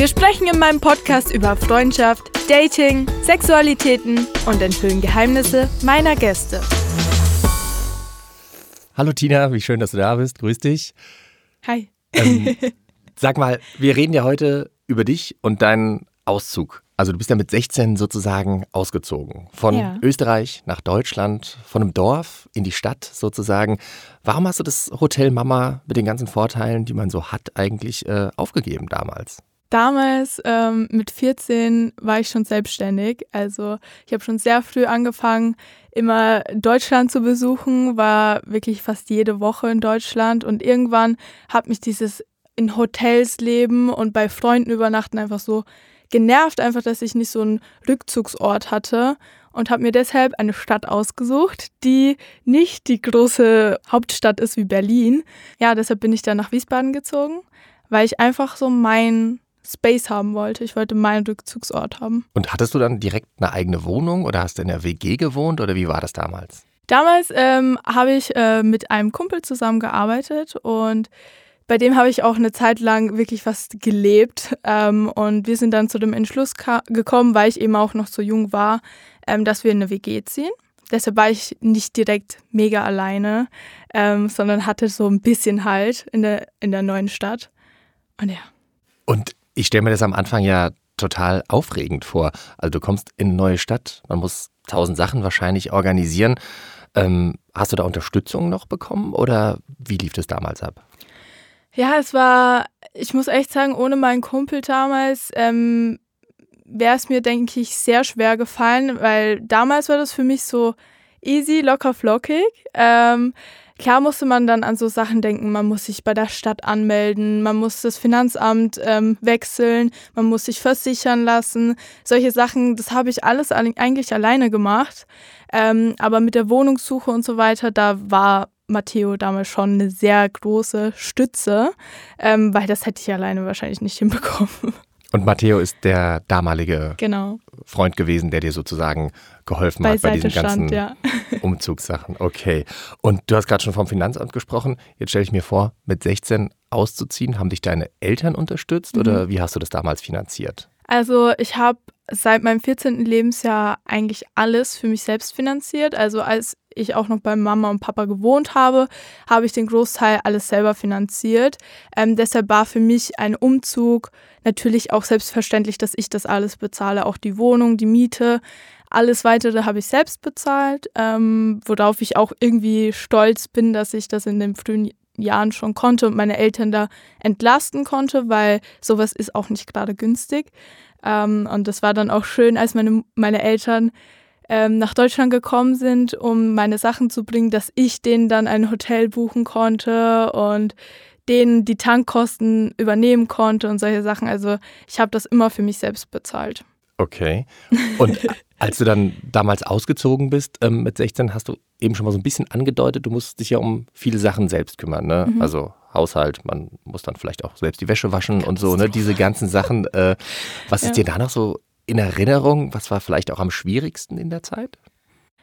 Wir sprechen in meinem Podcast über Freundschaft, Dating, Sexualitäten und enthüllen Geheimnisse meiner Gäste. Hallo Tina, wie schön, dass du da bist. Grüß dich. Hi. Ähm, sag mal, wir reden ja heute über dich und deinen Auszug. Also du bist ja mit 16 sozusagen ausgezogen. Von Ja. Österreich nach Deutschland, von einem Dorf in die Stadt sozusagen. Warum hast du das Hotel Mama mit den ganzen Vorteilen, die man so hat, eigentlich äh, aufgegeben damals? Damals ähm, mit 14 war ich schon selbstständig. Also ich habe schon sehr früh angefangen, immer Deutschland zu besuchen, war wirklich fast jede Woche in Deutschland und irgendwann hat mich dieses in Hotels leben und bei Freunden übernachten einfach so genervt, einfach, dass ich nicht so einen Rückzugsort hatte und habe mir deshalb eine Stadt ausgesucht, die nicht die große Hauptstadt ist wie Berlin. Ja, deshalb bin ich dann nach Wiesbaden gezogen, weil ich einfach so mein Space haben wollte. Ich wollte meinen Rückzugsort haben. Und hattest du dann direkt eine eigene Wohnung oder hast du in der WG gewohnt oder wie war das damals? Damals ähm, habe ich äh, mit einem Kumpel zusammengearbeitet und bei dem habe ich auch eine Zeit lang wirklich fast gelebt. Ähm, und wir sind dann zu dem Entschluss gekommen, weil ich eben auch noch so jung war, ähm, dass wir in eine WG ziehen. Deshalb war ich nicht direkt mega alleine, ähm, sondern hatte so ein bisschen Halt in der, in der neuen Stadt. Und ja. Und ich stelle mir das am Anfang ja total aufregend vor. Also du kommst in eine neue Stadt, man muss tausend Sachen wahrscheinlich organisieren. Ähm, hast du da Unterstützung noch bekommen oder wie lief das damals ab? Ja, es war, ich muss echt sagen, ohne meinen Kumpel damals ähm, wäre es mir, denke ich, sehr schwer gefallen, weil damals war das für mich so easy, locker, flockig. Ähm, klar musste man dann an so Sachen denken, man muss sich bei der Stadt anmelden, man muss das Finanzamt ähm, wechseln, man muss sich versichern lassen. Solche Sachen, das habe ich alles alle- eigentlich alleine gemacht. Ähm, aber mit der Wohnungssuche und so weiter, da war Matteo damals schon eine sehr große Stütze, ähm, weil das hätte ich alleine wahrscheinlich nicht hinbekommen. Und Matteo ist der damalige genau. Freund gewesen, der dir sozusagen geholfen hat bei Beiseite diesen ganzen stand, ja. Umzugssachen. Okay. Und du hast gerade schon vom Finanzamt gesprochen. Jetzt stelle ich mir vor, mit 16 auszuziehen, haben dich deine Eltern unterstützt Mhm. oder wie hast du das damals finanziert? Also ich habe seit meinem 14. Lebensjahr eigentlich alles für mich selbst finanziert. Also als ich auch noch bei Mama und Papa gewohnt habe, habe ich den Großteil alles selber finanziert. Ähm, deshalb war für mich ein Umzug natürlich auch selbstverständlich, dass ich das alles bezahle, auch die Wohnung, die Miete. Alles Weitere habe ich selbst bezahlt, ähm, worauf ich auch irgendwie stolz bin, dass ich das in den frühen Jahren schon konnte und meine Eltern da entlasten konnte, weil sowas ist auch nicht gerade günstig. Ähm, und das war dann auch schön, als meine, meine Eltern ähm, nach Deutschland gekommen sind, um meine Sachen zu bringen, dass ich denen dann ein Hotel buchen konnte und denen die Tankkosten übernehmen konnte und solche Sachen. Also ich habe das immer für mich selbst bezahlt. Okay. Und als du dann damals ausgezogen bist ähm, mit 16, hast du eben schon mal so ein bisschen angedeutet, du musst dich ja um viele Sachen selbst kümmern. Ne? Mhm. Also Haushalt, man muss dann vielleicht auch selbst die Wäsche waschen und so, ne? diese ganzen Sachen. Äh, was ist Ja. dir da noch so in Erinnerung? Was war vielleicht auch am schwierigsten in der Zeit?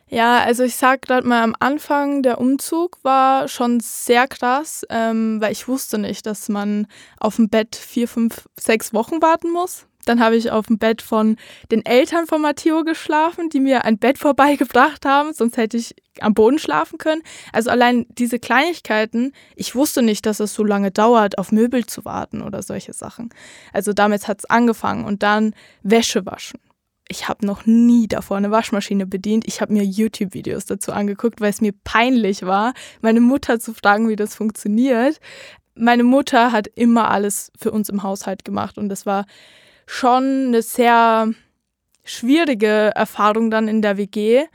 Ja, also ich sag gerade mal am Anfang, der Umzug war schon sehr krass, ähm, weil ich wusste nicht, dass man auf dem Bett vier, fünf, sechs Wochen warten muss. Dann habe ich auf dem Bett von den Eltern von Matteo geschlafen, die mir ein Bett vorbeigebracht haben, sonst hätte ich am Boden schlafen können. Also allein diese Kleinigkeiten, ich wusste nicht, dass es so lange dauert, auf Möbel zu warten oder solche Sachen. Also damit hat es angefangen und dann Wäsche waschen ich habe noch nie davor eine Waschmaschine bedient. Ich habe mir YouTube-Videos dazu angeguckt, weil es mir peinlich war, meine Mutter zu fragen, wie das funktioniert. Meine Mutter hat immer alles für uns im Haushalt gemacht und das war schon eine sehr schwierige Erfahrung dann in der WG.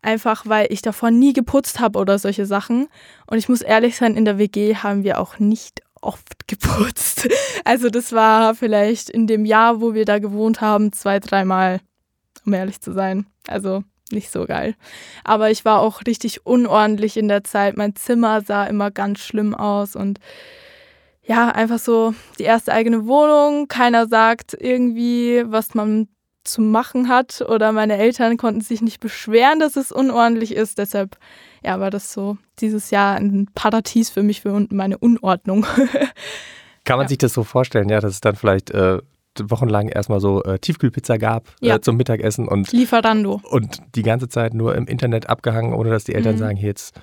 Einfach weil ich davor nie geputzt habe oder solche Sachen. Und ich muss ehrlich sein, in der WG haben wir auch nicht oft geputzt. Also das war vielleicht in dem Jahr, wo wir da gewohnt haben, zwei, dreimal, um ehrlich zu sein. Also nicht so geil. Aber ich war auch richtig unordentlich in der Zeit. Mein Zimmer sah immer ganz schlimm aus und ja, einfach so die erste eigene Wohnung. Keiner sagt irgendwie, was man zu machen hat oder meine Eltern konnten sich nicht beschweren, dass es unordentlich ist. Deshalb ja, war das so dieses Jahr ein Paradies für mich, für meine Unordnung. Kann man ja. sich das so vorstellen, ja, dass es dann vielleicht äh, wochenlang erstmal so äh, Tiefkühlpizza gab äh, ja. äh, zum Mittagessen und Lieferando. Und die ganze Zeit nur im Internet abgehangen, ohne dass die Eltern mhm. sagen, hey, jetzt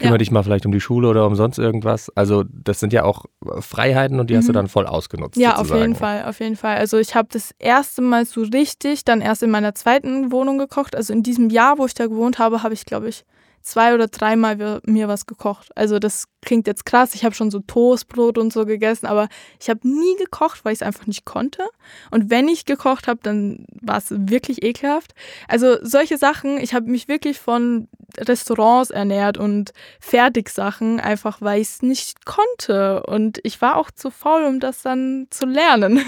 kümmere ja. dich mal vielleicht um die Schule oder um sonst irgendwas. Also das sind ja auch Freiheiten und die mhm. hast du mhm. dann voll ausgenutzt. Ja, sozusagen. auf jeden Fall, auf jeden Fall. Also ich habe das erste Mal so richtig dann erst in meiner zweiten Wohnung gekocht. Also in diesem Jahr, wo ich da gewohnt habe, habe ich, glaube ich, zwei oder dreimal mir was gekocht. Also das klingt jetzt krass. Ich habe schon so Toastbrot und so gegessen, aber ich habe nie gekocht, weil ich es einfach nicht konnte. Und wenn ich gekocht habe, dann war es wirklich ekelhaft. Also solche Sachen, ich habe mich wirklich von Restaurants ernährt und Fertigsachen, einfach weil ich es nicht konnte. Und ich war auch zu faul, um das dann zu lernen.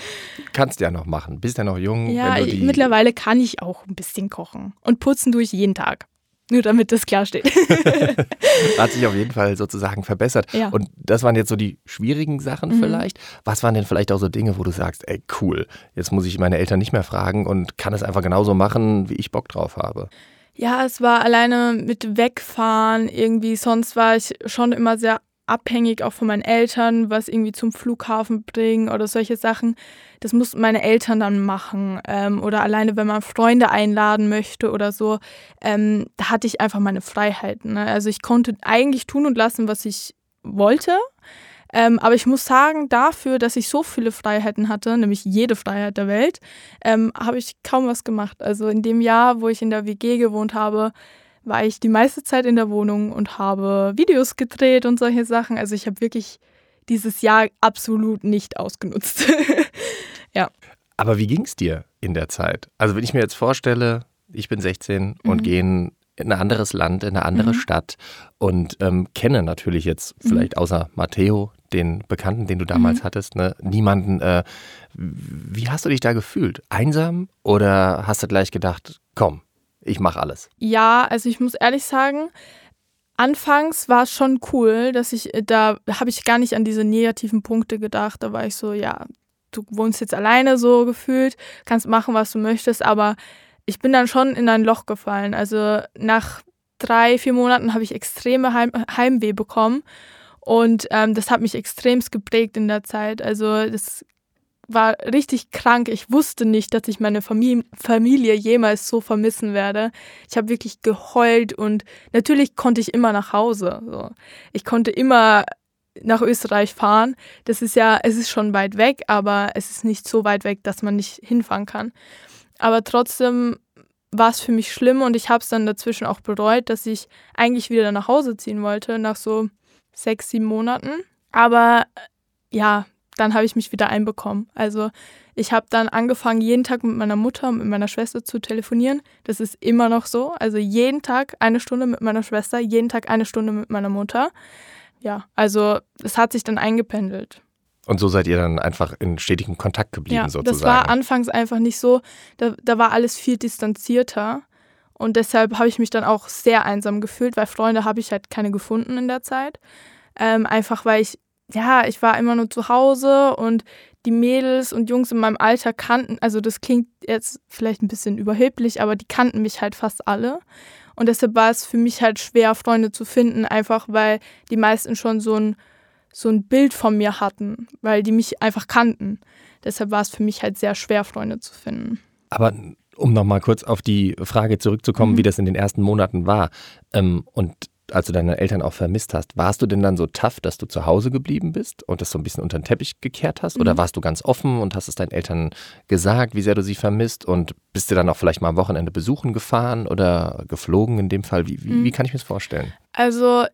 Kannst ja noch machen. Bist ja noch jung. Ja, mittlerweile kann ich auch ein bisschen kochen. Und putzen tue ich jeden Tag. Nur damit das klar steht. Hat sich auf jeden Fall sozusagen verbessert. Ja. Und das waren jetzt so die schwierigen Sachen mhm. vielleicht. Was waren denn vielleicht auch so Dinge, wo du sagst, ey, cool, jetzt muss ich meine Eltern nicht mehr fragen und kann es einfach genauso machen, wie ich Bock drauf habe? Ja, es war alleine mit Wegfahren irgendwie. Sonst war ich schon immer sehr abhängig auch von meinen Eltern, was irgendwie zum Flughafen bringen oder solche Sachen. Das mussten meine Eltern dann machen. Ähm, oder alleine, wenn man Freunde einladen möchte oder so, ähm, da hatte ich einfach meine Freiheiten. Ne? Also ich konnte eigentlich tun und lassen, was ich wollte. Ähm, aber ich muss sagen, dafür, dass ich so viele Freiheiten hatte, nämlich jede Freiheit der Welt, ähm, habe ich kaum was gemacht. Also in dem Jahr, wo ich in der WG gewohnt habe, war ich die meiste Zeit in der Wohnung und habe Videos gedreht und solche Sachen. Also ich habe wirklich dieses Jahr absolut nicht ausgenutzt. ja. Aber wie ging es dir in der Zeit? Also wenn ich mir jetzt vorstelle, ich bin 16 mhm. und gehe in ein anderes Land, in eine andere mhm. Stadt und ähm, kenne natürlich jetzt mhm. vielleicht außer Matteo, den Bekannten, den du damals mhm. hattest, ne, niemanden. Äh, wie hast du dich da gefühlt? Einsam oder hast du gleich gedacht, komm, ich mache alles. Ja, also ich muss ehrlich sagen, anfangs war es schon cool, dass ich, äh, da habe ich gar nicht an diese negativen Punkte gedacht. Da war ich so, ja, du wohnst jetzt alleine so gefühlt, kannst machen, was du möchtest, aber ich bin dann schon in ein Loch gefallen. Also nach drei, vier Monaten habe ich extreme Heim Heimweh bekommen. Und ähm, das hat mich extremst geprägt in der Zeit. Also das war richtig krank. Ich wusste nicht, dass ich meine Familie, jemals so vermissen werde. Ich habe wirklich geheult und natürlich konnte ich immer nach Hause. So. Ich konnte immer nach Österreich fahren. Das ist ja, es ist schon weit weg, aber es ist nicht so weit weg, dass man nicht hinfahren kann. Aber trotzdem war es für mich schlimm und ich habe es dann dazwischen auch bereut, dass ich eigentlich wieder nach Hause ziehen wollte, nach so sechs, sieben Monaten. Aber ja, dann habe ich mich wieder einbekommen. Also ich habe dann angefangen, jeden Tag mit meiner Mutter und mit meiner Schwester zu telefonieren. Das ist immer noch so. Also jeden Tag eine Stunde mit meiner Schwester, jeden Tag eine Stunde mit meiner Mutter. Ja, also es hat sich dann eingependelt. Und so seid ihr dann einfach in stetigem Kontakt geblieben, ja, sozusagen. Das war anfangs einfach nicht so. Da, da war alles viel distanzierter. Und deshalb habe ich mich dann auch sehr einsam gefühlt, weil Freunde habe ich halt keine gefunden in der Zeit. Ähm, einfach weil ich ja, ich war immer nur zu Hause und die Mädels und Jungs in meinem Alter kannten, also das klingt jetzt vielleicht ein bisschen überheblich, aber die kannten mich halt fast alle. Und deshalb war es für mich halt schwer, Freunde zu finden, einfach weil die meisten schon so ein, so ein Bild von mir hatten, weil die mich einfach kannten. Deshalb war es für mich halt sehr schwer, Freunde zu finden. Aber um nochmal kurz auf die Frage zurückzukommen, mhm. wie das in den ersten Monaten war ähm, und als du deine Eltern auch vermisst hast, warst du denn dann so tough, dass du zu Hause geblieben bist und das so ein bisschen unter den Teppich gekehrt hast? Mhm. Oder warst du ganz offen und hast es deinen Eltern gesagt, wie sehr du sie vermisst? Und bist du dann auch vielleicht mal am Wochenende besuchen gefahren oder geflogen in dem Fall? Wie, wie, mhm. wie kann ich mir das vorstellen? Also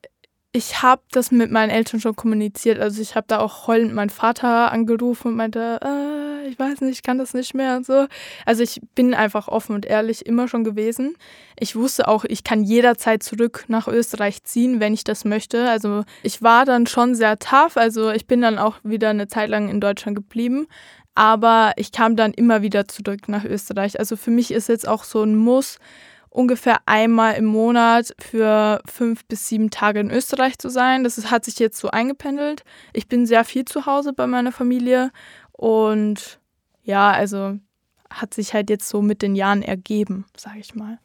ich habe das mit meinen Eltern schon kommuniziert. Also ich habe da auch heulend meinen Vater angerufen und meinte, äh, ich weiß nicht, ich kann das nicht mehr und so. Also ich bin einfach offen und ehrlich immer schon gewesen. Ich wusste auch, ich kann jederzeit zurück nach Österreich ziehen, wenn ich das möchte. Also ich war dann schon sehr tough. Also ich bin dann auch wieder eine Zeit lang in Deutschland geblieben. Aber ich kam dann immer wieder zurück nach Österreich. Also für mich ist jetzt auch so ein Muss, ungefähr einmal im Monat für fünf bis sieben Tage in Österreich zu sein. Das hat sich jetzt so eingependelt. Ich bin sehr viel zu Hause bei meiner Familie und ja, also hat sich halt jetzt so mit den Jahren ergeben, sage ich mal.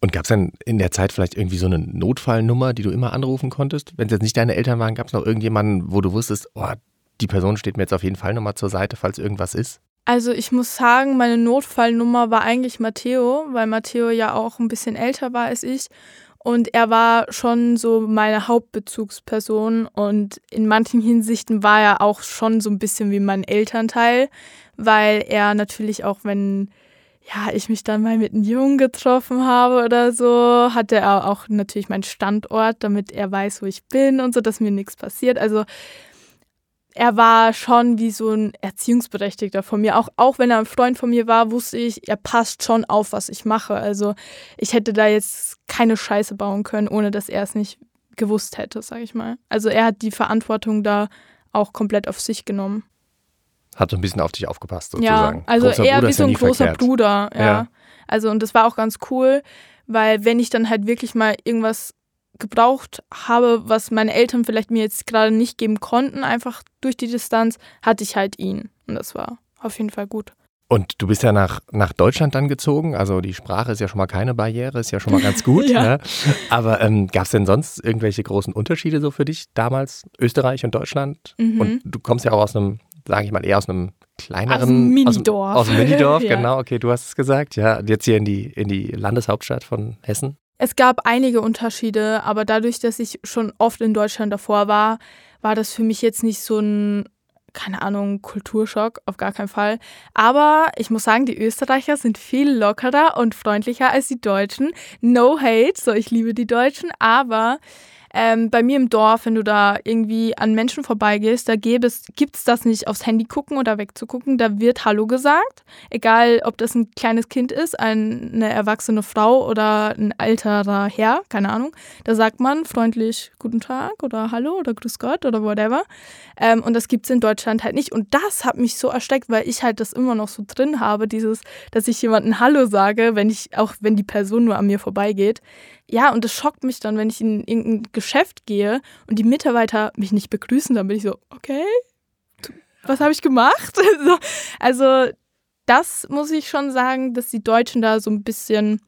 Und gab es dann in der Zeit vielleicht irgendwie so eine Notfallnummer, die du immer anrufen konntest? Wenn es jetzt nicht deine Eltern waren, gab es noch irgendjemanden, wo du wusstest, oh, die Person steht mir jetzt auf jeden Fall nochmal zur Seite, falls irgendwas ist? Also ich muss sagen, meine Notfallnummer war eigentlich Matteo, weil Matteo ja auch ein bisschen älter war als ich. Und er war schon so meine Hauptbezugsperson und in manchen Hinsichten war er auch schon so ein bisschen wie mein Elternteil, weil er natürlich auch, wenn ja, ich mich dann mal mit einem Jungen getroffen habe oder so, hatte er auch natürlich meinen Standort, damit er weiß, wo ich bin und so, dass mir nichts passiert. Also er war schon wie so ein Erziehungsberechtigter von mir. Auch, auch wenn er ein Freund von mir war, wusste ich, er passt schon auf, was ich mache. Also ich hätte da jetzt keine Scheiße bauen können, ohne dass er es nicht gewusst hätte, sag ich mal. Also er hat die Verantwortung da auch komplett auf sich genommen. Hat so ein bisschen auf dich aufgepasst, sozusagen. Ja, also großer eher wie so ein großer verkehrt. Bruder, ja. ja. Also und das war auch ganz cool, weil wenn ich dann halt wirklich mal irgendwas gebraucht habe, was meine Eltern vielleicht mir jetzt gerade nicht geben konnten, einfach durch die Distanz, hatte ich halt ihn. Und das war auf jeden Fall gut. Und du bist ja nach, nach Deutschland dann gezogen, also die Sprache ist ja schon mal keine Barriere, ist ja schon mal ganz gut. ja. ne? Aber ähm, gab es denn sonst irgendwelche großen Unterschiede so für dich damals, Österreich und Deutschland? Mhm. Und du kommst ja auch aus einem, sage ich mal, eher aus einem kleineren. Aus einem Minidorf. Aus, aus dem Minidorf, ja. genau, okay, du hast es gesagt. Ja, jetzt hier in die, in die Landeshauptstadt von Hessen. Es gab einige Unterschiede, aber dadurch, dass ich schon oft in Deutschland davor war, war das für mich jetzt nicht so ein, keine Ahnung, Kulturschock, auf gar keinen Fall. Aber ich muss sagen, die Österreicher sind viel lockerer und freundlicher als die Deutschen. No hate, so ich liebe die Deutschen, aber ähm, bei mir im Dorf, wenn du da irgendwie an Menschen vorbeigehst, da gibt es das nicht aufs Handy gucken oder wegzugucken. Da wird Hallo gesagt. Egal, ob das ein kleines Kind ist, eine erwachsene Frau oder ein alterer Herr, keine Ahnung. Da sagt man freundlich Guten Tag oder Hallo oder Grüß Gott oder whatever. Ähm, und das gibt es in Deutschland halt nicht. Und das hat mich so ersteckt, weil ich halt das immer noch so drin habe, dieses, dass ich jemanden Hallo sage, wenn ich, auch wenn die Person nur an mir vorbeigeht. Ja, und das schockt mich dann, wenn ich in irgendein Geschäft gehe und die Mitarbeiter mich nicht begrüßen, dann bin ich so, okay, was habe ich gemacht? also das muss ich schon sagen, dass die Deutschen da so ein bisschen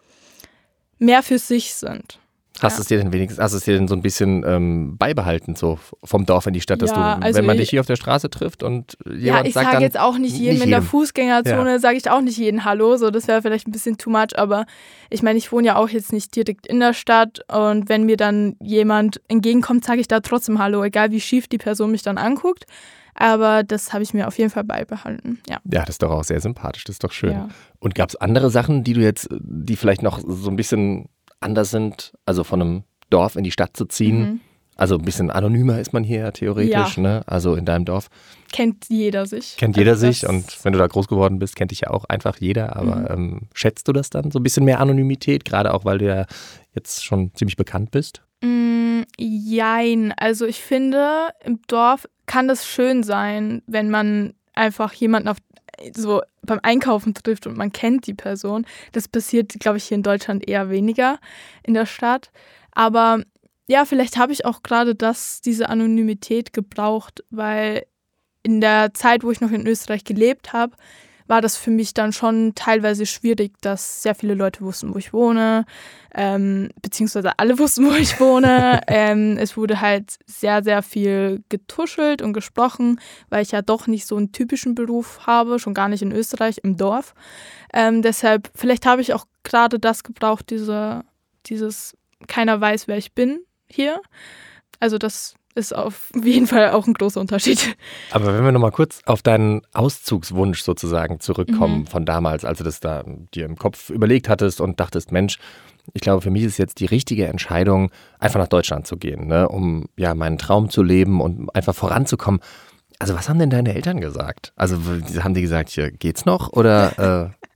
mehr für sich sind. Hast ja. es dir denn wenigstens, hast es dir denn so ein bisschen ähm, beibehalten, so vom Dorf in die Stadt, dass ja, du, also wenn man dich hier auf der Straße trifft und jemand ja, ich sagt sage jetzt auch nicht jedem nicht in der Fußgängerzone, ja. sage ich auch nicht jeden Hallo, so das wäre vielleicht ein bisschen too much, aber ich meine, ich wohne ja auch jetzt nicht direkt in der Stadt und wenn mir dann jemand entgegenkommt, sage ich da trotzdem Hallo, egal wie schief die Person mich dann anguckt. Aber das habe ich mir auf jeden Fall beibehalten. Ja. ja, das ist doch auch sehr sympathisch, das ist doch schön. Ja. Und gab es andere Sachen, die du jetzt, die vielleicht noch so ein bisschen anders sind, also von einem Dorf in die Stadt zu ziehen. Mhm. Also ein bisschen anonymer ist man hier theoretisch, ja. ne? Also in deinem Dorf. Kennt jeder sich. Kennt jeder also sich und wenn du da groß geworden bist, kennt dich ja auch einfach jeder. Aber mhm. ähm, schätzt du das dann so ein bisschen mehr Anonymität, gerade auch weil du ja jetzt schon ziemlich bekannt bist? Mm, jein. Also ich finde, im Dorf kann das schön sein, wenn man einfach jemanden auf so beim Einkaufen trifft und man kennt die Person. Das passiert, glaube ich, hier in Deutschland eher weniger in der Stadt. Aber ja, vielleicht habe ich auch gerade das, diese Anonymität gebraucht, weil in der Zeit, wo ich noch in Österreich gelebt habe, war das für mich dann schon teilweise schwierig, dass sehr viele Leute wussten, wo ich wohne, ähm, beziehungsweise alle wussten, wo ich wohne. ähm, es wurde halt sehr, sehr viel getuschelt und gesprochen, weil ich ja doch nicht so einen typischen Beruf habe, schon gar nicht in Österreich, im Dorf. Ähm, deshalb, vielleicht habe ich auch gerade das gebraucht, diese, dieses, keiner weiß, wer ich bin hier. Also das ist auf jeden Fall auch ein großer Unterschied. Aber wenn wir nochmal kurz auf deinen Auszugswunsch sozusagen zurückkommen mhm. von damals, als du das da dir im Kopf überlegt hattest und dachtest, Mensch, ich glaube, für mich ist jetzt die richtige Entscheidung, einfach nach Deutschland zu gehen, ne, um ja meinen Traum zu leben und einfach voranzukommen. Also was haben denn deine Eltern gesagt? Also haben die gesagt, hier geht's noch oder? Äh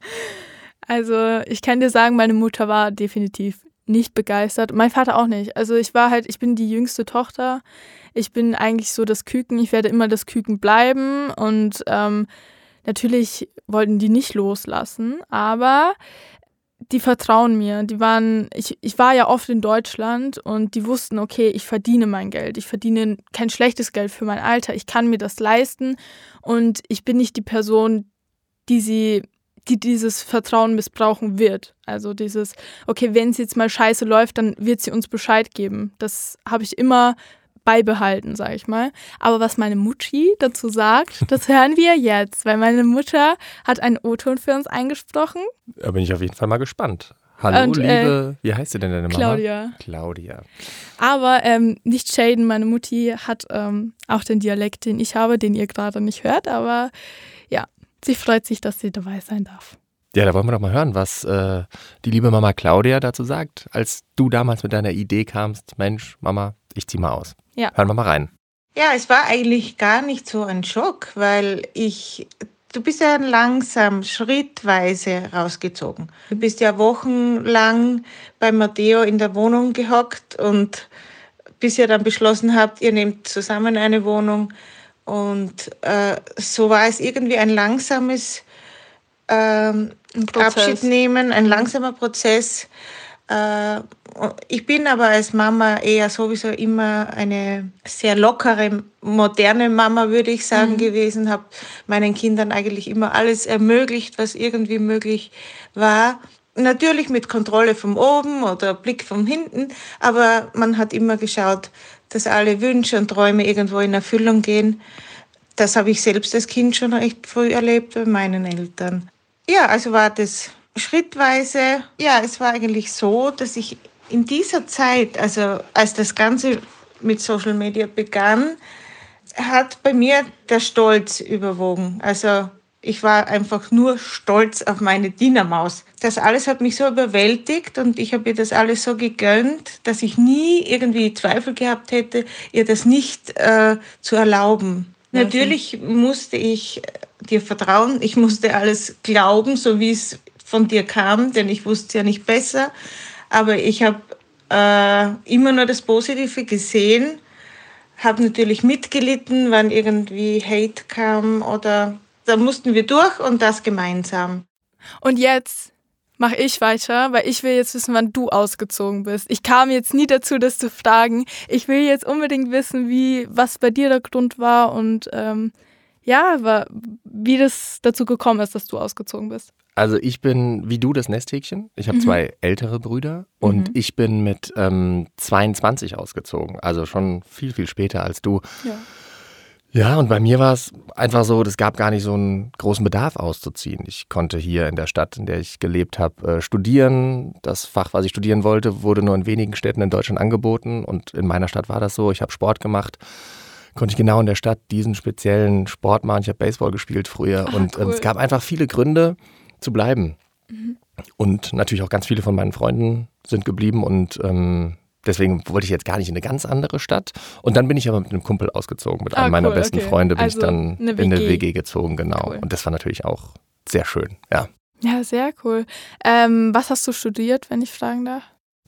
also ich kann dir sagen, meine Mutter war definitiv nicht begeistert. Mein Vater auch nicht. Also ich war halt, ich bin die jüngste Tochter. Ich bin eigentlich so das Küken. Ich werde immer das Küken bleiben. Und ähm, natürlich wollten die nicht loslassen, aber die vertrauen mir. Die waren, ich, ich war ja oft in Deutschland und die wussten, okay, ich verdiene mein Geld. Ich verdiene kein schlechtes Geld für mein Alter. Ich kann mir das leisten und ich bin nicht die Person, die sie die dieses Vertrauen missbrauchen wird. Also dieses, okay, wenn es jetzt mal scheiße läuft, dann wird sie uns Bescheid geben. Das habe ich immer beibehalten, sage ich mal. Aber was meine Mutti dazu sagt, das hören wir jetzt, weil meine Mutter hat einen O-Ton für uns eingesprochen. Da bin ich auf jeden Fall mal gespannt. Hallo, Und, äh, liebe, wie heißt sie denn deine Mama? Claudia. Claudia. Aber ähm, nicht shaden, meine Mutti hat ähm, auch den Dialekt, den ich habe, den ihr gerade nicht hört, aber Sie freut sich, dass sie dabei sein darf. Ja, da wollen wir doch mal hören, was äh, die liebe Mama Claudia dazu sagt, als du damals mit deiner Idee kamst, Mensch, Mama, ich zieh mal aus. Ja. Hören wir mal rein. Ja, es war eigentlich gar nicht so ein Schock, weil ich, du bist ja langsam, schrittweise rausgezogen. Du bist ja wochenlang bei Matteo in der Wohnung gehockt und bis ihr dann beschlossen habt, ihr nehmt zusammen eine Wohnung, und äh, so war es irgendwie ein langsames ähm, Abschied nehmen, ein langsamer Prozess. Äh, ich bin aber als Mama eher sowieso immer eine sehr lockere, moderne Mama, würde ich sagen, mhm. gewesen, habe meinen Kindern eigentlich immer alles ermöglicht, was irgendwie möglich war. Natürlich mit Kontrolle von oben oder Blick von hinten, aber man hat immer geschaut, dass alle Wünsche und Träume irgendwo in Erfüllung gehen. Das habe ich selbst als Kind schon recht früh erlebt bei meinen Eltern. Ja, also war das schrittweise. Ja, es war eigentlich so, dass ich in dieser Zeit, also als das Ganze mit Social Media begann, hat bei mir der Stolz überwogen. Also ich war einfach nur stolz auf meine Dienermaus. Das alles hat mich so überwältigt und ich habe ihr das alles so gegönnt, dass ich nie irgendwie Zweifel gehabt hätte, ihr das nicht äh, zu erlauben. Natürlich musste ich dir vertrauen, ich musste alles glauben, so wie es von dir kam, denn ich wusste ja nicht besser. Aber ich habe äh, immer nur das Positive gesehen, habe natürlich mitgelitten, wann irgendwie Hate kam oder da mussten wir durch und das gemeinsam. Und jetzt mache ich weiter, weil ich will jetzt wissen, wann du ausgezogen bist. Ich kam jetzt nie dazu, das zu fragen. Ich will jetzt unbedingt wissen, wie, was bei dir der Grund war und ähm, ja, wie das dazu gekommen ist, dass du ausgezogen bist. Also ich bin wie du das Nesthäkchen. Ich habe mhm. zwei ältere Brüder und mhm. ich bin mit ähm, 22 ausgezogen. Also schon viel, viel später als du. Ja. Ja, und bei mir war es einfach so, es gab gar nicht so einen großen Bedarf auszuziehen. Ich konnte hier in der Stadt, in der ich gelebt habe, äh, studieren. Das Fach, was ich studieren wollte, wurde nur in wenigen Städten in Deutschland angeboten und in meiner Stadt war das so. Ich habe Sport gemacht, konnte ich genau in der Stadt diesen speziellen Sport machen. Ich habe Baseball gespielt früher ah, und ähm, cool. es gab einfach viele Gründe zu bleiben. Mhm. Und natürlich auch ganz viele von meinen Freunden sind geblieben und ähm, Deswegen wollte ich jetzt gar nicht in eine ganz andere Stadt. Und dann bin ich aber mit einem Kumpel ausgezogen. Mit einem ah, meiner besten okay. Freunde bin also ich dann eine in eine WG gezogen, genau. Cool. Und das war natürlich auch sehr schön, ja. Ja, sehr cool. Ähm, was hast du studiert, wenn ich fragen darf?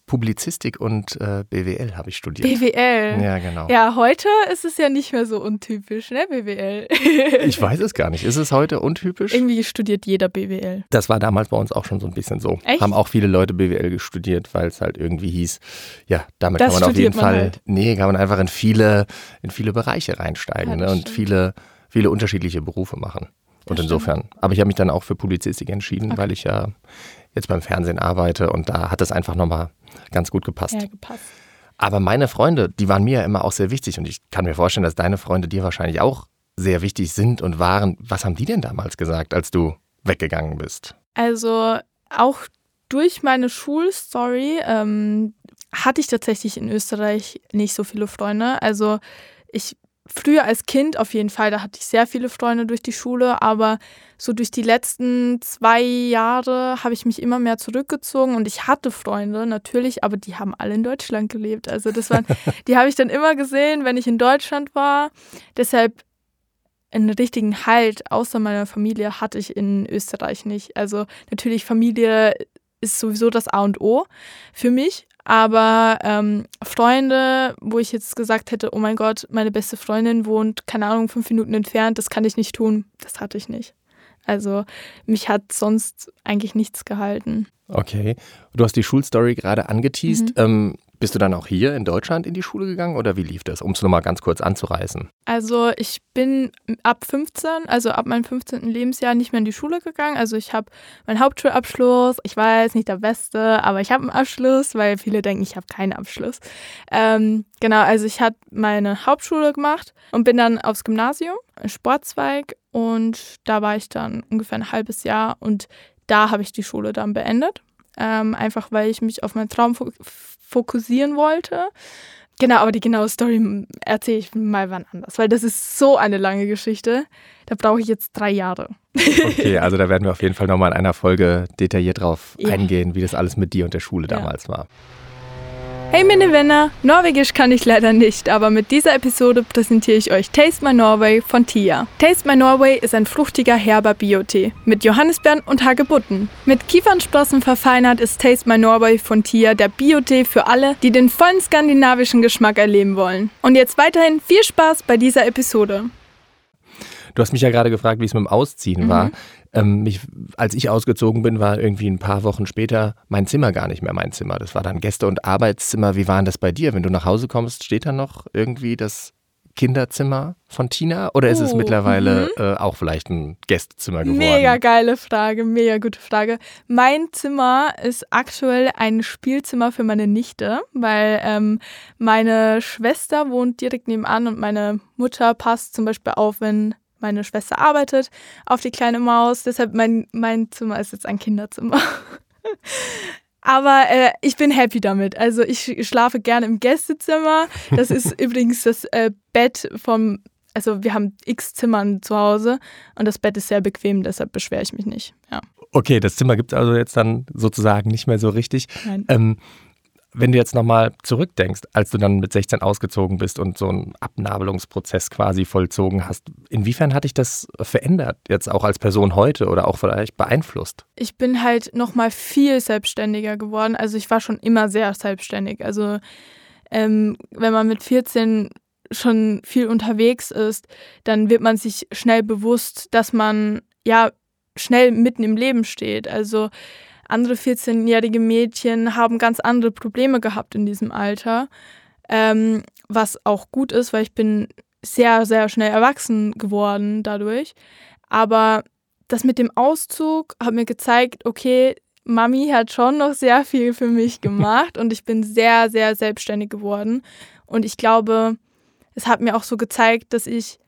Publizistik und äh, BWL habe ich studiert. BWL? Ja, genau. Ja, heute ist es ja nicht mehr so untypisch, ne, BWL? ich weiß es gar nicht. Ist es heute untypisch? Irgendwie studiert jeder BWL. Das war damals bei uns auch schon so ein bisschen so. Echt? Haben auch viele Leute BWL studiert, weil es halt irgendwie hieß, ja, damit das kann man auf jeden man Fall, halt. nee, kann man einfach in viele, in viele Bereiche reinsteigen ja, ne, und viele, viele unterschiedliche Berufe machen. Und insofern. Aber ich habe mich dann auch für Publizistik entschieden, okay. weil ich ja jetzt beim Fernsehen arbeite und da hat es einfach nochmal ganz gut gepasst. Ja, gepasst. Aber meine Freunde, die waren mir ja immer auch sehr wichtig und ich kann mir vorstellen, dass deine Freunde dir wahrscheinlich auch sehr wichtig sind und waren. Was haben die denn damals gesagt, als du weggegangen bist? Also auch durch meine Schulstory ähm, hatte ich tatsächlich in Österreich nicht so viele Freunde. Also ich früher als Kind auf jeden Fall, da hatte ich sehr viele Freunde durch die Schule, aber so durch die letzten zwei Jahre habe ich mich immer mehr zurückgezogen und ich hatte Freunde natürlich, aber die haben alle in Deutschland gelebt. Also das waren, die habe ich dann immer gesehen, wenn ich in Deutschland war. Deshalb einen richtigen Halt außer meiner Familie hatte ich in Österreich nicht. Also natürlich Familie ist sowieso das A und O für mich. Aber ähm, Freunde, wo ich jetzt gesagt hätte, oh mein Gott, meine beste Freundin wohnt, keine Ahnung, fünf Minuten entfernt, das kann ich nicht tun, das hatte ich nicht. Also mich hat sonst eigentlich nichts gehalten. Okay. Du hast die Schulstory gerade angeteased. Mhm. Ähm, bist du dann auch hier in Deutschland in die Schule gegangen oder wie lief das, um es nochmal ganz kurz anzureißen? Also ich bin ab 15, also ab meinem 15. Lebensjahr nicht mehr in die Schule gegangen. Also ich habe meinen Hauptschulabschluss, ich weiß, nicht der beste, aber ich habe einen Abschluss, weil viele denken, ich habe keinen Abschluss. Ähm, genau, also ich habe meine Hauptschule gemacht und bin dann aufs Gymnasium, Sportzweig und da war ich dann ungefähr ein halbes Jahr und da habe ich die Schule dann beendet. Ähm, einfach weil ich mich auf meinen Traum fokussieren wollte. Genau, aber die genaue Story erzähle ich mal wann anders, weil das ist so eine lange Geschichte. Da brauche ich jetzt drei Jahre. Okay, also da werden wir auf jeden Fall nochmal in einer Folge detailliert drauf Ja. eingehen, wie das alles mit dir und der Schule Ja. damals war. Hey meine Venner, Norwegisch kann ich leider nicht, aber mit dieser Episode präsentiere ich euch Taste My Norway von Tia. Taste My Norway ist ein fruchtiger herber Biotee mit Johannisbeeren und Hagebutten. Mit Kiefernsprossen verfeinert ist Taste My Norway von Tia der Biotee für alle, die den vollen skandinavischen Geschmack erleben wollen. Und jetzt weiterhin viel Spaß bei dieser Episode. Du hast mich ja gerade gefragt, wie es mit dem Ausziehen Mhm. war. Ähm, mich, als ich ausgezogen bin, war irgendwie ein paar Wochen später mein Zimmer gar nicht mehr mein Zimmer. Das war dann Gäste- und Arbeitszimmer. Wie war denn das bei dir? Wenn du nach Hause kommst, steht da noch irgendwie das Kinderzimmer von Tina? Oder ist es Oh, mittlerweile äh, auch vielleicht ein Gästezimmer geworden? Mega geile Frage, mega gute Frage. Mein Zimmer ist aktuell ein Spielzimmer für meine Nichte, weil ähm, meine Schwester wohnt direkt nebenan und meine Mutter passt zum Beispiel auf, wenn meine Schwester arbeitet, auf die kleine Maus. Deshalb mein, mein Zimmer ist jetzt ein Kinderzimmer. Aber äh, ich bin happy damit. Also ich schlafe gerne im Gästezimmer. Das ist übrigens das äh, Bett vom, also wir haben x Zimmern zu Hause und das Bett ist sehr bequem, deshalb beschwere ich mich nicht. Ja. Okay, das Zimmer gibt es also jetzt dann sozusagen nicht mehr so richtig. Nein. Ähm, wenn du jetzt nochmal zurückdenkst, als du dann mit 16 ausgezogen bist und so einen Abnabelungsprozess quasi vollzogen hast, inwiefern hat dich das verändert, jetzt auch als Person heute oder auch vielleicht beeinflusst? Ich bin halt noch mal viel selbstständiger geworden. Also ich war schon immer sehr selbstständig. Also ähm, wenn man mit 14 schon viel unterwegs ist, dann wird man sich schnell bewusst, dass man ja schnell mitten im Leben steht. Also andere 14-jährige Mädchen haben ganz andere Probleme gehabt in diesem Alter, ähm, was auch gut ist, weil ich bin sehr, sehr schnell erwachsen geworden dadurch. Aber das mit dem Auszug hat mir gezeigt, okay, Mami hat schon noch sehr viel für mich gemacht und ich bin sehr, sehr selbstständig geworden. Und ich glaube, es hat mir auch so gezeigt, dass ich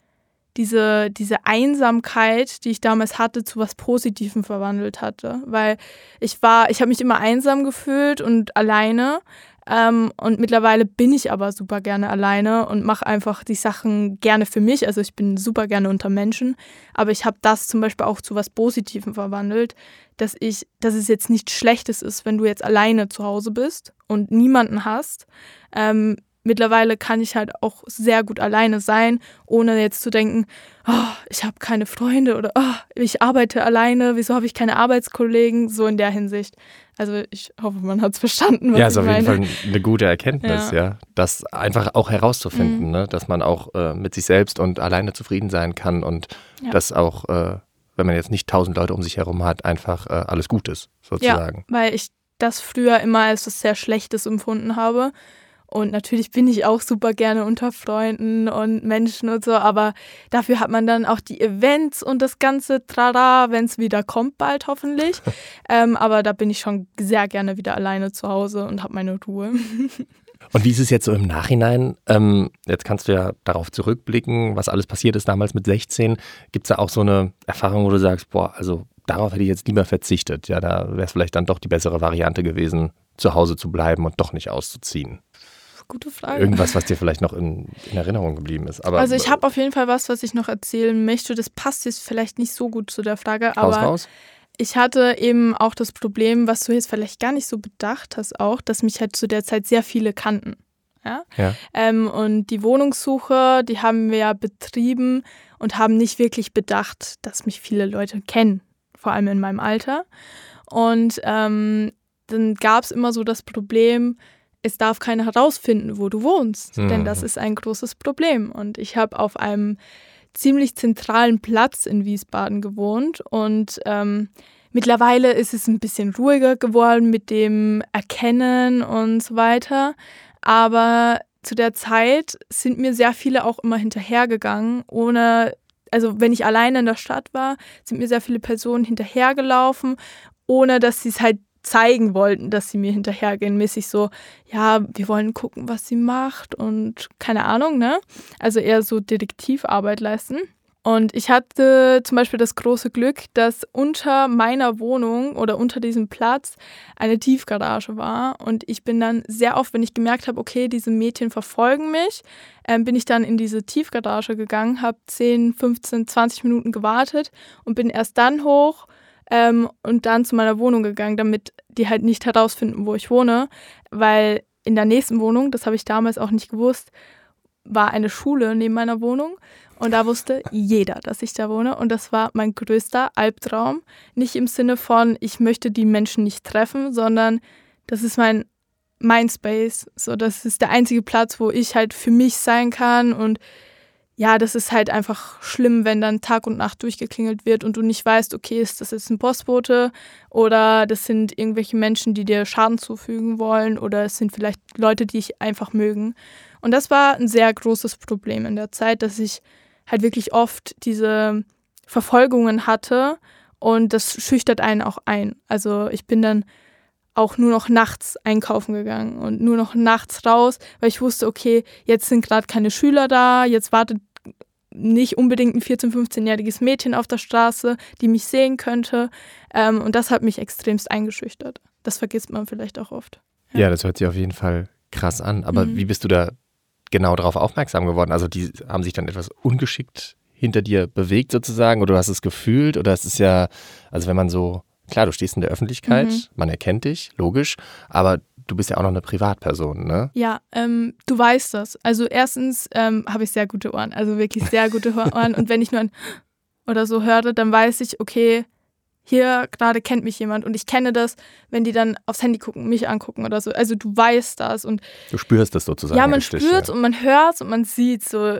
diese, diese Einsamkeit, die ich damals hatte, zu was Positivem verwandelt hatte. Weil ich war, ich habe mich immer einsam gefühlt und alleine. Ähm, und mittlerweile bin ich aber super gerne alleine und mache einfach die Sachen gerne für mich. Also ich bin super gerne unter Menschen. Aber ich habe das zum Beispiel auch zu was Positivem verwandelt, dass ich, dass es jetzt nichts Schlechtes ist, wenn du jetzt alleine zu Hause bist und niemanden hast. Ähm, mittlerweile kann ich halt auch sehr gut alleine sein, ohne jetzt zu denken, oh, ich habe keine Freunde oder oh, ich arbeite alleine, wieso habe ich keine Arbeitskollegen, so in der Hinsicht. Also ich hoffe, man hat es verstanden, was ja, ist auf meine. jeden Fall eine gute Erkenntnis, ja. Ja. Das einfach auch herauszufinden, Mhm. ne? dass man auch äh, mit sich selbst und alleine zufrieden sein kann und Ja. dass auch, äh, wenn man jetzt nicht tausend Leute um sich herum hat, einfach äh, alles gut ist, sozusagen. weil ich das früher immer als was sehr Schlechtes empfunden habe. Und natürlich bin ich auch super gerne unter Freunden und Menschen und so, aber dafür hat man dann auch die Events und das ganze Trara, wenn es wieder kommt, bald hoffentlich. ähm, aber da bin ich schon sehr gerne wieder alleine zu Hause und habe meine Ruhe. Und wie ist es jetzt so im Nachhinein? Ähm, jetzt kannst du ja darauf zurückblicken, was alles passiert ist damals mit 16. Gibt es da auch so eine Erfahrung, wo du sagst, boah, also darauf hätte ich jetzt lieber verzichtet. Ja, da wäre es vielleicht dann doch die bessere Variante gewesen, zu Hause zu bleiben und doch nicht auszuziehen. Gute Frage. Irgendwas, was dir vielleicht noch in, in Erinnerung geblieben ist. Aber, also ich habe auf jeden Fall was, was ich noch erzählen möchte. Das passt jetzt vielleicht nicht so gut zu der Frage, raus, aber raus. ich hatte eben auch das Problem, was du jetzt vielleicht gar nicht so bedacht hast, auch, dass mich halt zu der Zeit sehr viele kannten. Ja? Ja. Ähm, und die Wohnungssuche, die haben wir ja betrieben und haben nicht wirklich bedacht, dass mich viele Leute kennen, vor allem in meinem Alter. Und ähm, dann gab es immer so das Problem, es darf keiner herausfinden, wo du wohnst, denn das Mhm. ist ein großes Problem. Und ich habe auf einem ziemlich zentralen Platz in Wiesbaden gewohnt und ähm, mittlerweile ist es ein bisschen ruhiger geworden mit dem Erkennen und so weiter. Aber zu der Zeit sind mir sehr viele auch immer hinterhergegangen, ohne, also wenn ich alleine in der Stadt war, sind mir sehr viele Personen hinterhergelaufen, ohne dass sie es halt zeigen wollten, dass sie mir hinterhergehen, mäßig so, ja, wir wollen gucken, was sie macht und keine Ahnung, ne? Also eher so Detektivarbeit leisten. Und ich hatte zum Beispiel das große Glück, dass unter meiner Wohnung oder unter diesem Platz eine Tiefgarage war. Und ich bin dann sehr oft, wenn ich gemerkt habe, okay, diese Mädchen verfolgen mich, ähm, bin ich dann in diese Tiefgarage gegangen, habe 10, 15, 20 Minuten gewartet und bin erst dann hoch ähm, und dann zu meiner Wohnung gegangen, damit die halt nicht herausfinden, wo ich wohne. Weil in der nächsten Wohnung, das habe ich damals auch nicht gewusst, war eine Schule neben meiner Wohnung. Und da wusste jeder, dass ich da wohne. Und das war mein größter Albtraum. Nicht im Sinne von, ich möchte die Menschen nicht treffen, sondern das ist mein Mindspace. So, das ist der einzige Platz, wo ich halt für mich sein kann. Und ja, das ist halt einfach schlimm, wenn dann Tag und Nacht durchgeklingelt wird und du nicht weißt, okay, ist das jetzt ein Postbote oder das sind irgendwelche Menschen, die dir Schaden zufügen wollen oder es sind vielleicht Leute, die dich einfach mögen. Und das war ein sehr großes Problem in der Zeit, dass ich halt wirklich oft diese Verfolgungen hatte und das schüchtert einen auch ein. Also ich bin dann auch nur noch nachts einkaufen gegangen und nur noch nachts raus, weil ich wusste, okay, jetzt sind gerade keine Schüler da, jetzt wartet nicht unbedingt ein 14-, 15-jähriges Mädchen auf der Straße, die mich sehen könnte. Ähm, und das hat mich extremst eingeschüchtert. Das vergisst man vielleicht auch oft. Ja, das hört sich auf jeden Fall krass an. Aber Mhm. wie bist du da genau darauf aufmerksam geworden? Also die haben sich dann etwas ungeschickt hinter dir bewegt sozusagen oder du hast es gefühlt oder es ist ja, also wenn man so, klar, du stehst in der Öffentlichkeit, Mhm. man erkennt dich, logisch, aber du bist ja auch noch eine Privatperson, ne? Ja, ähm, du weißt das. Also erstens ähm, habe ich sehr gute Ohren, also wirklich sehr gute Ohren. und wenn ich nur ein oder so höre, dann weiß ich, okay, hier gerade kennt mich jemand und ich kenne das, wenn die dann aufs Handy gucken, mich angucken oder so. Also du weißt das und Du spürst das sozusagen. ja, man spürt ja. und man hört und man sieht so.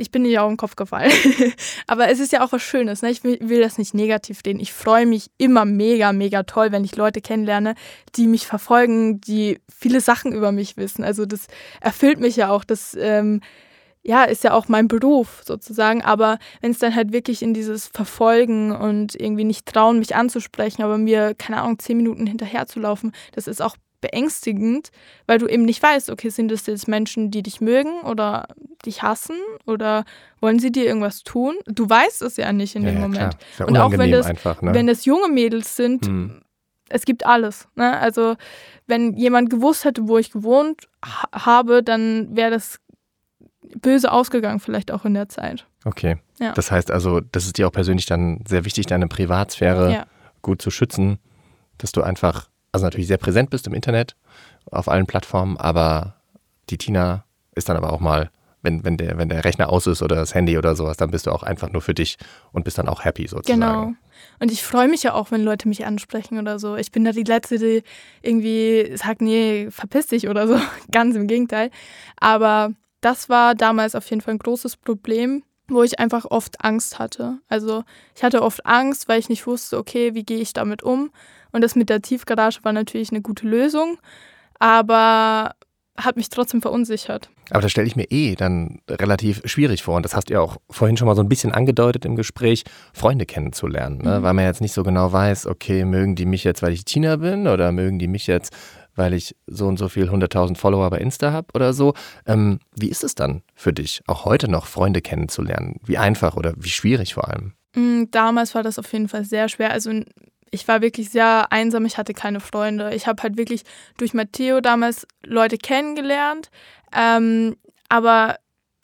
Ich bin nicht auf den Kopf gefallen. Aber es ist ja auch was Schönes. Ne? Ich will, will das nicht negativ reden. Ich freue mich immer mega, mega toll, wenn ich Leute kennenlerne, die mich verfolgen, die viele Sachen über mich wissen. Also das erfüllt mich ja auch. Das ähm, ja, ist ja auch mein Beruf sozusagen. Aber wenn es dann halt wirklich in dieses Verfolgen und irgendwie nicht trauen, mich anzusprechen, aber mir, keine Ahnung, zehn Minuten hinterher zu laufen, das ist auch beängstigend, weil du eben nicht weißt, okay, sind das jetzt Menschen, die dich mögen oder dich hassen oder wollen sie dir irgendwas tun? Du weißt es ja nicht in ja, dem ja, Moment. Ja Und auch wenn das- einfach, ne? Wenn es junge Mädels sind, Hm. es gibt alles. Ne? Also wenn jemand gewusst hätte, wo ich gewohnt ha habe, dann wäre das böse ausgegangen, vielleicht auch in der Zeit. Okay. Ja. Das heißt also, das ist dir auch persönlich dann sehr wichtig, deine Privatsphäre gut zu schützen, dass du einfach, also natürlich sehr präsent bist im Internet, auf allen Plattformen, aber die Tina ist dann aber auch mal, wenn, wenn, der, wenn der Rechner aus ist oder das Handy oder sowas, dann bist du auch einfach nur für dich und bist dann auch happy sozusagen. Genau. Und ich freue mich ja auch, wenn Leute mich ansprechen oder so. Ich bin da die Letzte, die irgendwie sagt, nee, verpiss dich oder so. Ganz im Gegenteil. Aber das war damals auf jeden Fall ein großes Problem, wo ich einfach oft Angst hatte. Also ich hatte oft Angst, weil ich nicht wusste, okay, wie gehe ich damit um? Und das mit der Tiefgarage war natürlich eine gute Lösung, aber hat mich trotzdem verunsichert. Aber das stelle ich mir eh dann relativ schwierig vor. Und das hast du ja auch vorhin schon mal so ein bisschen angedeutet im Gespräch, Freunde kennenzulernen. Ne? Mhm. Weil man jetzt nicht so genau weiß, okay, mögen die mich jetzt, weil ich Tina bin oder mögen die mich jetzt, weil ich so und so viel 100.000 Follower bei Insta habe oder so. Ähm, wie ist es dann für dich, auch heute noch Freunde kennenzulernen? Wie einfach oder wie schwierig vor allem? Mm, Damals war das auf jeden Fall sehr schwer. Also ich war wirklich sehr einsam, ich hatte keine Freunde. Ich habe halt wirklich durch Matteo damals Leute kennengelernt. Ähm, aber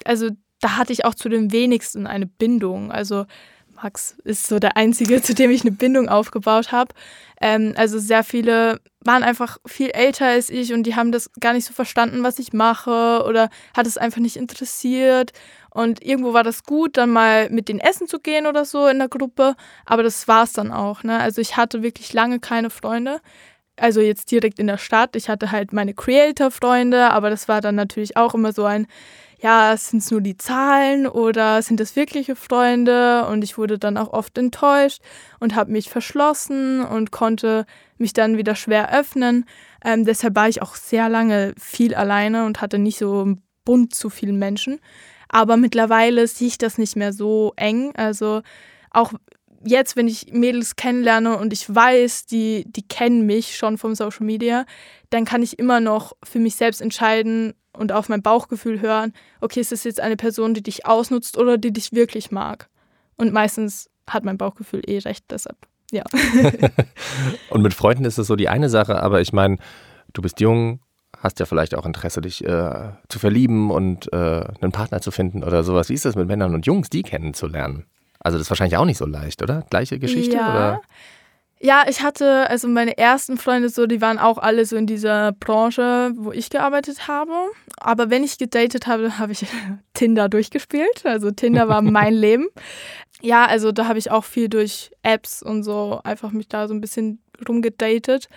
also da hatte ich auch zu den wenigsten eine Bindung. Also Max ist so der Einzige, zu dem ich eine Bindung aufgebaut habe. Ähm, also sehr viele waren einfach viel älter als ich und die haben das gar nicht so verstanden, was ich mache oder hat es einfach nicht interessiert. Und irgendwo war das gut, dann mal mit denen essen zu gehen oder so in der Gruppe. Aber das war es dann auch. Ne? Also ich hatte wirklich lange keine Freunde. Also jetzt direkt in der Stadt. Ich hatte halt meine Creator-Freunde, aber das war dann natürlich auch immer so ein, ja, sind es nur die Zahlen oder sind es wirkliche Freunde? Und ich wurde dann auch oft enttäuscht und habe mich verschlossen und konnte mich dann wieder schwer öffnen. Ähm, deshalb war ich auch sehr lange viel alleine und hatte nicht so einen Bund zu vielen Menschen. Aber mittlerweile sehe ich das nicht mehr so eng. Also auch jetzt, wenn ich Mädels kennenlerne und ich weiß, die, die kennen mich schon vom Social Media, dann kann ich immer noch für mich selbst entscheiden, und auf mein Bauchgefühl hören, okay, ist das jetzt eine Person, die dich ausnutzt oder die dich wirklich mag? Und meistens hat mein Bauchgefühl eh recht, deshalb, ja. und mit Freunden ist das so die eine Sache, aber ich meine, du bist jung, hast ja vielleicht auch Interesse, dich äh, zu verlieben und äh, einen Partner zu finden oder sowas. Wie ist das mit Männern und Jungs, die kennenzulernen? Also das ist wahrscheinlich auch nicht so leicht, oder? Gleiche Geschichte? Ja. Oder? Ja, ich hatte, also meine ersten Freunde so, die waren auch alle so in dieser Branche, wo ich gearbeitet habe. Aber wenn ich gedatet habe, habe ich Tinder durchgespielt. Also Tinder war mein Leben. Ja, also da habe ich auch viel durch Apps und so einfach mich da so ein bisschen rumgedatet.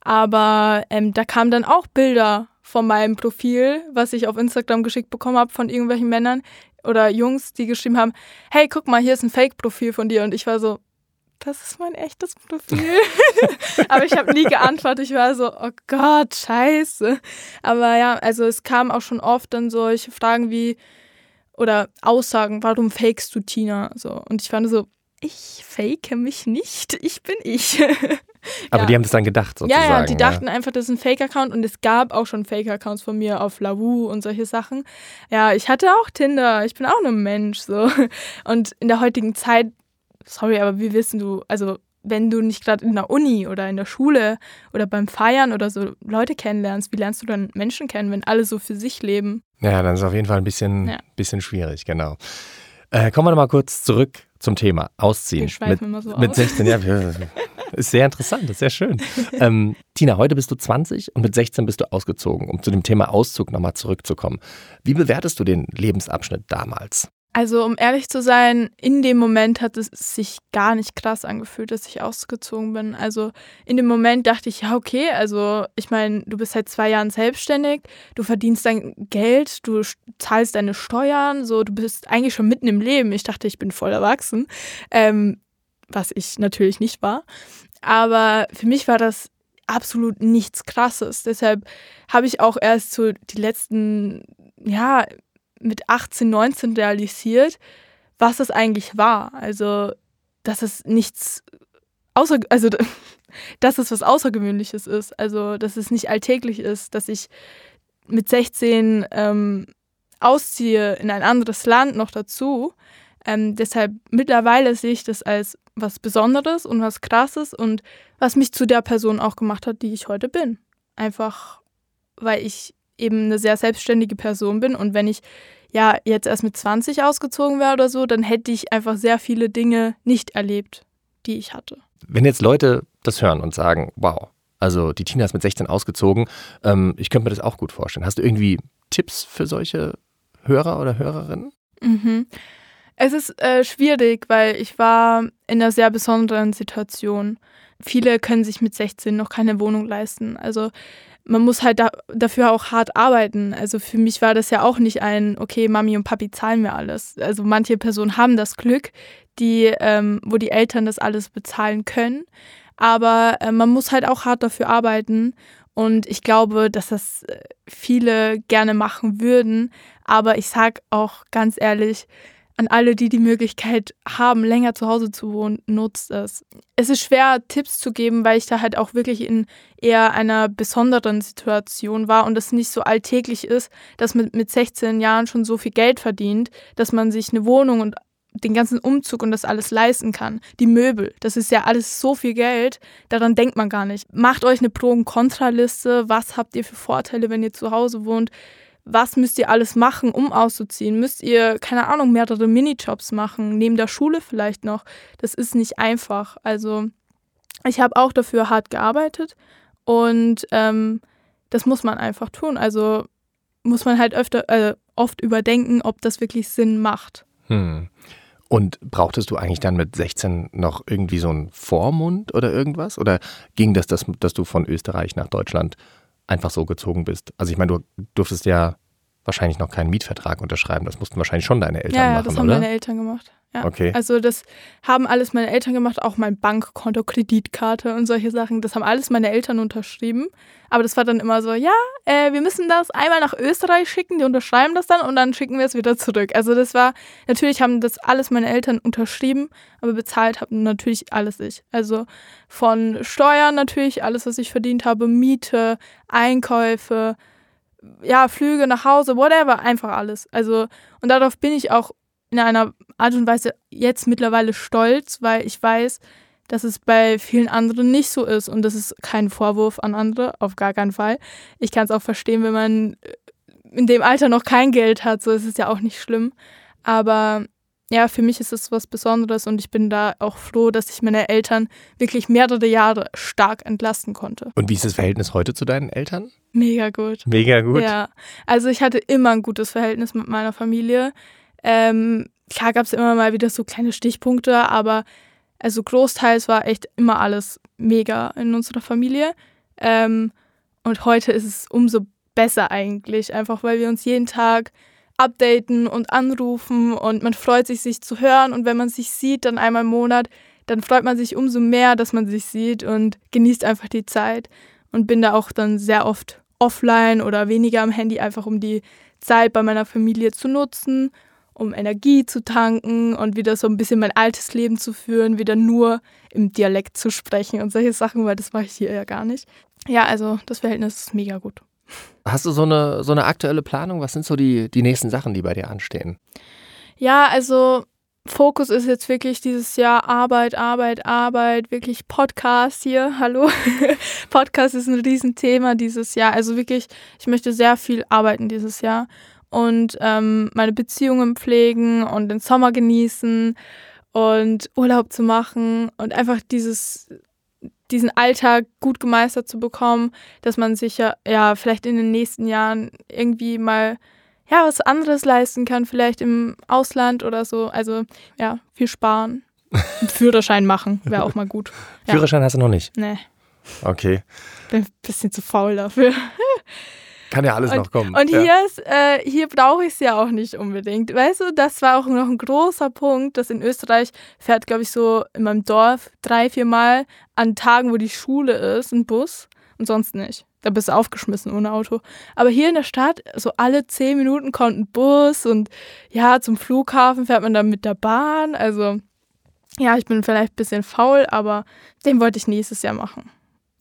Aber ähm, da kamen dann auch Bilder von meinem Profil, was ich auf Instagram geschickt bekommen habe von irgendwelchen Männern oder Jungs, die geschrieben haben, hey, guck mal, hier ist ein Fake-Profil von dir. Und ich war so, das ist mein echtes Profil. Aber ich habe nie geantwortet. Ich war so, oh Gott, scheiße. Aber ja, also es kam auch schon oft dann solche Fragen wie, oder Aussagen, warum fakest du Tina? So. Und ich fand so, ich fake mich nicht, ich bin ich. Aber ja. die haben das dann gedacht, sozusagen. Ja, ja, die dachten einfach, das ist ein Fake-Account und es gab auch schon Fake-Accounts von mir auf Lavu und solche Sachen. Ja, ich hatte auch Tinder, ich bin auch nur ein Mensch, so. Und in der heutigen Zeit sorry, aber wie wissen du, also wenn du nicht gerade in der Uni oder in der Schule oder beim Feiern oder so Leute kennenlernst, wie lernst du dann Menschen kennen, wenn alle so für sich leben? Ja, dann ist es auf jeden Fall ein bisschen, ja. bisschen schwierig, genau. Äh, kommen wir noch mal kurz zurück zum Thema Ausziehen. Wir mit, immer so mit 16, ja, ist sehr interessant, ist sehr schön. ähm, Tina, heute bist du 20 und mit 16 bist du ausgezogen, um zu dem Thema Auszug nochmal zurückzukommen. Wie bewertest du den Lebensabschnitt damals? Also, um ehrlich zu sein, in dem Moment hat es sich gar nicht krass angefühlt, dass ich ausgezogen bin. Also, in dem Moment dachte ich, ja, okay, also, ich meine, du bist seit zwei Jahren selbstständig, du verdienst dein Geld, du zahlst deine Steuern, so, du bist eigentlich schon mitten im Leben. Ich dachte, ich bin voll erwachsen, ähm, was ich natürlich nicht war. Aber für mich war das absolut nichts Krasses. Deshalb habe ich auch erst so die letzten, ja, mit 18, 19 realisiert, was das eigentlich war. Also, dass es nichts außer, also dass es was Außergewöhnliches ist. Also, dass es nicht alltäglich ist, dass ich mit 16 ähm, ausziehe in ein anderes Land noch dazu. Ähm, deshalb mittlerweile sehe ich das als was Besonderes und was Krasses und was mich zu der Person auch gemacht hat, die ich heute bin. Einfach, weil ich eben eine sehr selbstständige Person bin und wenn ich ja jetzt erst mit 20 ausgezogen wäre oder so, dann hätte ich einfach sehr viele Dinge nicht erlebt, die ich hatte. Wenn jetzt Leute das hören und sagen, wow, also die Tina ist mit 16 ausgezogen, ähm, ich könnte mir das auch gut vorstellen. Hast du irgendwie Tipps für solche Hörer oder Hörerinnen? Mhm. Es ist äh, schwierig, weil ich war in einer sehr besonderen Situation. Viele können sich mit 16 noch keine Wohnung leisten. Also man muss halt da, dafür auch hart arbeiten. Also für mich war das ja auch nicht ein, okay, Mami und Papi zahlen mir alles. Also manche Personen haben das Glück, die, ähm, wo die Eltern das alles bezahlen können. Aber äh, man muss halt auch hart dafür arbeiten. Und ich glaube, dass das äh, viele gerne machen würden. Aber ich sag auch ganz ehrlich, an alle, die die Möglichkeit haben, länger zu Hause zu wohnen, nutzt es. Es ist schwer, Tipps zu geben, weil ich da halt auch wirklich in eher einer besonderen Situation war und es nicht so alltäglich ist, dass man mit 16 Jahren schon so viel Geld verdient, dass man sich eine Wohnung und den ganzen Umzug und das alles leisten kann. Die Möbel, das ist ja alles so viel Geld, daran denkt man gar nicht. Macht euch eine Pro- und Kontraliste, was habt ihr für Vorteile, wenn ihr zu Hause wohnt was müsst ihr alles machen, um auszuziehen? Müsst ihr, keine Ahnung, mehrere Minijobs machen, neben der Schule vielleicht noch? Das ist nicht einfach. Also ich habe auch dafür hart gearbeitet und ähm, das muss man einfach tun. Also muss man halt öfter, äh, oft überdenken, ob das wirklich Sinn macht. Hm. Und brauchtest du eigentlich dann mit 16 noch irgendwie so einen Vormund oder irgendwas? Oder ging das, dass, dass du von Österreich nach Deutschland einfach so gezogen bist? Also ich meine, du durftest ja wahrscheinlich noch keinen Mietvertrag unterschreiben. Das mussten wahrscheinlich schon deine Eltern ja, machen, Ja, das haben oder? meine Eltern gemacht. Ja. Okay. Also das haben alles meine Eltern gemacht, auch mein Bankkonto, Kreditkarte und solche Sachen. Das haben alles meine Eltern unterschrieben. Aber das war dann immer so, ja, äh, wir müssen das einmal nach Österreich schicken, die unterschreiben das dann und dann schicken wir es wieder zurück. Also das war, natürlich haben das alles meine Eltern unterschrieben, aber bezahlt haben natürlich alles ich. Also von Steuern natürlich, alles, was ich verdient habe, Miete, Einkäufe, ja, Flüge nach Hause, whatever, einfach alles. Also, und darauf bin ich auch in einer Art und Weise jetzt mittlerweile stolz, weil ich weiß, dass es bei vielen anderen nicht so ist. Und das ist kein Vorwurf an andere, auf gar keinen Fall. Ich kann es auch verstehen, wenn man in dem Alter noch kein Geld hat, so ist es ja auch nicht schlimm. Aber ja, für mich ist es was Besonderes und ich bin da auch froh, dass ich meine Eltern wirklich mehrere Jahre stark entlasten konnte. Und wie ist das Verhältnis heute zu deinen Eltern? Mega gut. Mega gut. Ja, also ich hatte immer ein gutes Verhältnis mit meiner Familie. Ähm, klar gab es immer mal wieder so kleine Stichpunkte, aber also großteils war echt immer alles mega in unserer Familie. Ähm, und heute ist es umso besser eigentlich, einfach weil wir uns jeden Tag updaten und anrufen und man freut sich, sich zu hören. Und wenn man sich sieht, dann einmal im Monat, dann freut man sich umso mehr, dass man sich sieht und genießt einfach die Zeit. Und bin da auch dann sehr oft offline oder weniger am Handy, einfach um die Zeit bei meiner Familie zu nutzen um Energie zu tanken und wieder so ein bisschen mein altes Leben zu führen, wieder nur im Dialekt zu sprechen und solche Sachen, weil das mache ich hier ja gar nicht. Ja, also das Verhältnis ist mega gut. Hast du so eine, so eine aktuelle Planung? Was sind so die, die nächsten Sachen, die bei dir anstehen? Ja, also Fokus ist jetzt wirklich dieses Jahr Arbeit, Arbeit, Arbeit, wirklich Podcast hier. Hallo. Podcast ist ein Riesenthema dieses Jahr. Also wirklich, ich möchte sehr viel arbeiten dieses Jahr und ähm, meine Beziehungen pflegen und den Sommer genießen und Urlaub zu machen und einfach dieses diesen Alltag gut gemeistert zu bekommen, dass man sich ja, ja vielleicht in den nächsten Jahren irgendwie mal ja was anderes leisten kann, vielleicht im Ausland oder so. Also ja, viel sparen. Führerschein machen wäre auch mal gut. Ja. Führerschein hast du noch nicht? Nee. Okay. Bin ein bisschen zu faul dafür. Kann ja alles und, noch kommen. Und ja. hier, ist, äh, hier brauche ich es ja auch nicht unbedingt. Weißt du, das war auch noch ein großer Punkt, dass in Österreich fährt, glaube ich, so in meinem Dorf drei, vier Mal an Tagen, wo die Schule ist, ein Bus und sonst nicht. Da bist du aufgeschmissen ohne Auto. Aber hier in der Stadt, so alle zehn Minuten kommt ein Bus und ja, zum Flughafen fährt man dann mit der Bahn. Also ja, ich bin vielleicht ein bisschen faul, aber den wollte ich nächstes Jahr machen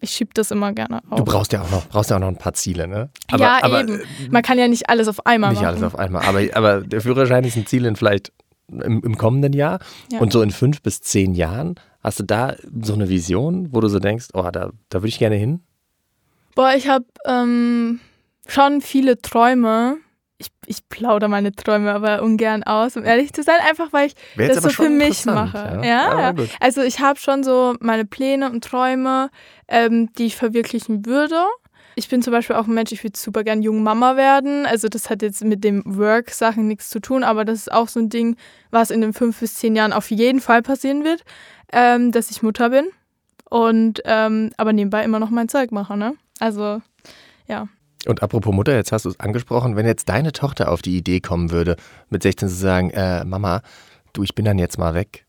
ich schiebe das immer gerne auf. Du brauchst ja auch noch, brauchst ja auch noch ein paar Ziele, ne? Aber, ja, aber, eben. Man kann ja nicht alles auf einmal nicht machen. Nicht alles auf einmal. Aber, aber der Führerschein ist ein Ziel in vielleicht im, im kommenden Jahr. Ja. Und so in fünf bis zehn Jahren, hast du da so eine Vision, wo du so denkst, oh, da, da würde ich gerne hin? Boah, ich habe ähm, schon viele Träume ich, plaudere meine Träume aber ungern aus, um ehrlich zu sein, einfach weil ich das so für mich mache. Ja, ja, ja. Also ich habe schon so meine Pläne und Träume, ähm, die ich verwirklichen würde. Ich bin zum Beispiel auch ein Mensch, ich würde super gern junge Mama werden. Also das hat jetzt mit dem Work-Sachen nichts zu tun, aber das ist auch so ein Ding, was in den fünf bis zehn Jahren auf jeden Fall passieren wird, ähm, dass ich Mutter bin und ähm, aber nebenbei immer noch mein Zeug mache. Ne? Also ja. Und apropos Mutter, jetzt hast du es angesprochen, wenn jetzt deine Tochter auf die Idee kommen würde, mit 16 zu sagen, äh, Mama, du, ich bin dann jetzt mal weg,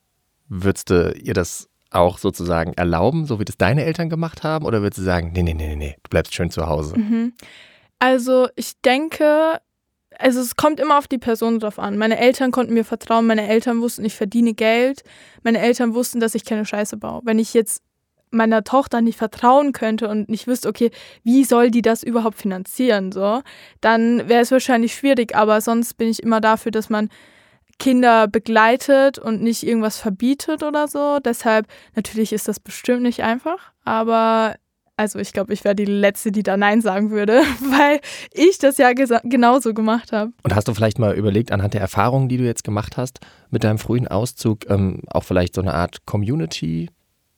würdest du ihr das auch sozusagen erlauben, so wie das deine Eltern gemacht haben? Oder würdest du sagen, nee, nee, nee, nee, du bleibst schön zu Hause? Mhm. Also ich denke, also es kommt immer auf die Person drauf an. Meine Eltern konnten mir vertrauen, meine Eltern wussten, ich verdiene Geld, meine Eltern wussten, dass ich keine Scheiße baue. Wenn ich jetzt meiner Tochter nicht vertrauen könnte und nicht wüsste, okay, wie soll die das überhaupt finanzieren, so, dann wäre es wahrscheinlich schwierig. Aber sonst bin ich immer dafür, dass man Kinder begleitet und nicht irgendwas verbietet oder so. Deshalb, natürlich ist das bestimmt nicht einfach, aber Also ich glaube, ich wäre die Letzte, die da Nein sagen würde, weil ich das ja genauso gemacht habe. Und hast du vielleicht mal überlegt, anhand der Erfahrungen, die du jetzt gemacht hast, mit deinem frühen Auszug, ähm, auch vielleicht so eine Art Community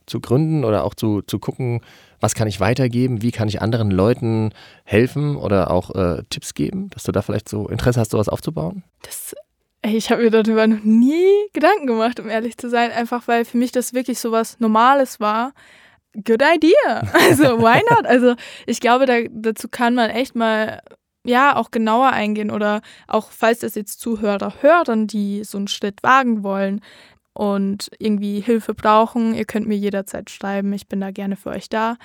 zu gründen oder auch zu, zu gucken, was kann ich weitergeben, wie kann ich anderen Leuten helfen oder auch äh, Tipps geben, dass du da vielleicht so Interesse hast, sowas aufzubauen? Das Ey, ich habe mir darüber noch nie Gedanken gemacht, um ehrlich zu sein, einfach weil für mich das wirklich so was Normales war. Good idea. Also, why not? Also, ich glaube, da, dazu kann man echt mal ja auch genauer eingehen oder auch falls das jetzt Zuhörer hören, die so einen Schritt wagen wollen, und irgendwie Hilfe brauchen, ihr könnt mir jederzeit schreiben. Ich bin da gerne für euch da.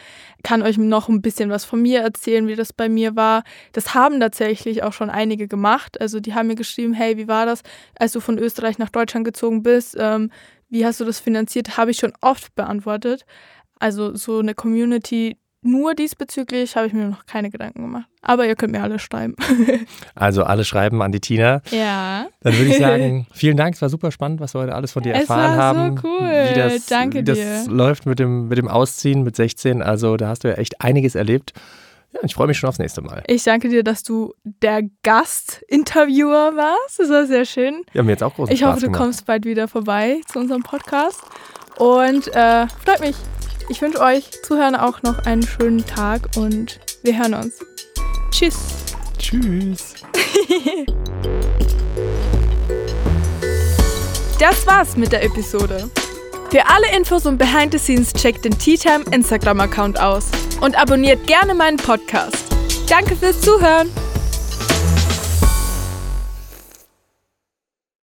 Kann euch noch ein bisschen was von mir erzählen, wie das bei mir war. Das haben tatsächlich auch schon einige gemacht. Also die haben mir geschrieben, hey, wie war das, als du von Österreich nach Deutschland gezogen bist? Ähm, wie hast du das finanziert? Habe ich schon oft beantwortet. Also so eine Community, nur diesbezüglich habe ich mir noch keine Gedanken gemacht. Aber ihr könnt mir alle schreiben. also alle schreiben an die Tina. Ja. Dann würde ich sagen, vielen Dank. Es war super spannend, was wir heute alles von dir es erfahren war haben. So cool. Wie das, Danke wie das dir. läuft mit dem, mit dem Ausziehen mit 16. Also da hast du ja echt einiges erlebt. Ja, ich freue mich schon aufs nächste Mal. Ich danke dir, dass du der Gastinterviewer warst. Das war sehr schön. Ja, mir jetzt auch großen Ich hoffe, du gemacht. kommst bald wieder vorbei zu unserem Podcast. Und äh, freut mich. Ich wünsche euch Zuhören auch noch einen schönen Tag und wir hören uns. Tschüss. Tschüss. das war's mit der Episode. Für alle Infos und Behind the Scenes checkt den Tea Time Instagram-Account aus und abonniert gerne meinen Podcast. Danke fürs Zuhören.